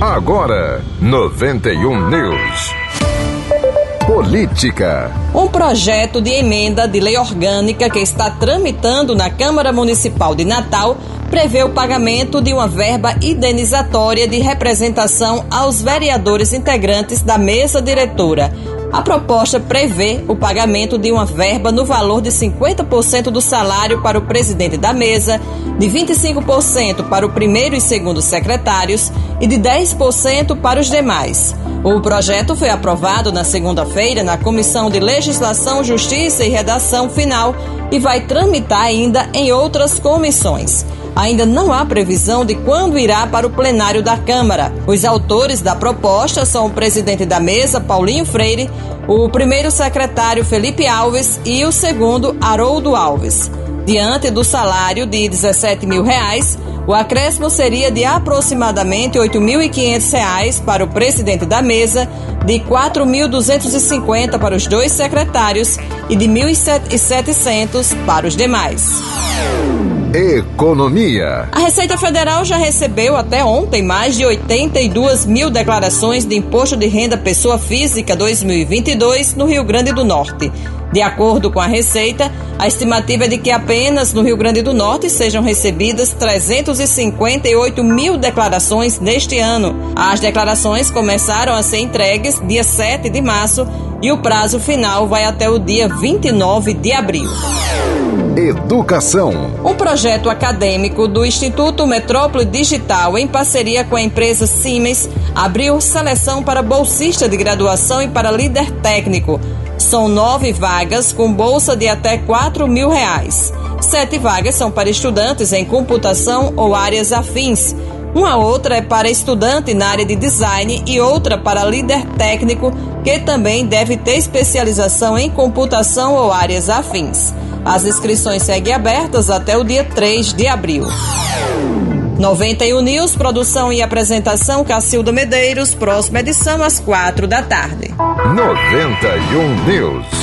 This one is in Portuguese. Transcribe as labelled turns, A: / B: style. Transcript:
A: Agora, 91 News. Política.
B: Um projeto de emenda de lei orgânica que está tramitando na Câmara Municipal de Natal prevê o pagamento de uma verba indenizatória de representação aos vereadores integrantes da mesa diretora a proposta prevê o pagamento de uma verba no valor de 50% do salário para o presidente da mesa, de 25% para o primeiro e segundo secretários e de 10% para os demais. O projeto foi aprovado na segunda-feira na Comissão de Legislação, Justiça e Redação Final e vai tramitar ainda em outras comissões ainda não há previsão de quando irá para o plenário da Câmara. Os autores da proposta são o presidente da mesa, Paulinho Freire, o primeiro secretário, Felipe Alves, e o segundo, Haroldo Alves. Diante do salário de 17 mil reais, o acréscimo seria de aproximadamente R$ 8.500 para o presidente da mesa, de R$ 4.250 para os dois secretários e de R$ 1.700 para os demais.
A: Economia.
B: A Receita Federal já recebeu até ontem mais de 82 mil declarações de Imposto de Renda Pessoa Física 2022 no Rio Grande do Norte. De acordo com a Receita, a estimativa é de que apenas no Rio Grande do Norte sejam recebidas 358 mil declarações neste ano. As declarações começaram a ser entregues dia 7 de março e o prazo final vai até o dia 29 de abril.
A: Educação.
B: Um projeto acadêmico do Instituto Metrópole Digital, em parceria com a empresa Siemens, abriu seleção para bolsista de graduação e para líder técnico. São nove vagas com bolsa de até quatro mil reais. Sete vagas são para estudantes em computação ou áreas afins. Uma outra é para estudante na área de design e outra para líder técnico, que também deve ter especialização em computação ou áreas afins. As inscrições seguem abertas até o dia 3 de abril. 91 News, produção e apresentação Cacilda Medeiros, próxima edição às quatro da tarde.
A: 91 News.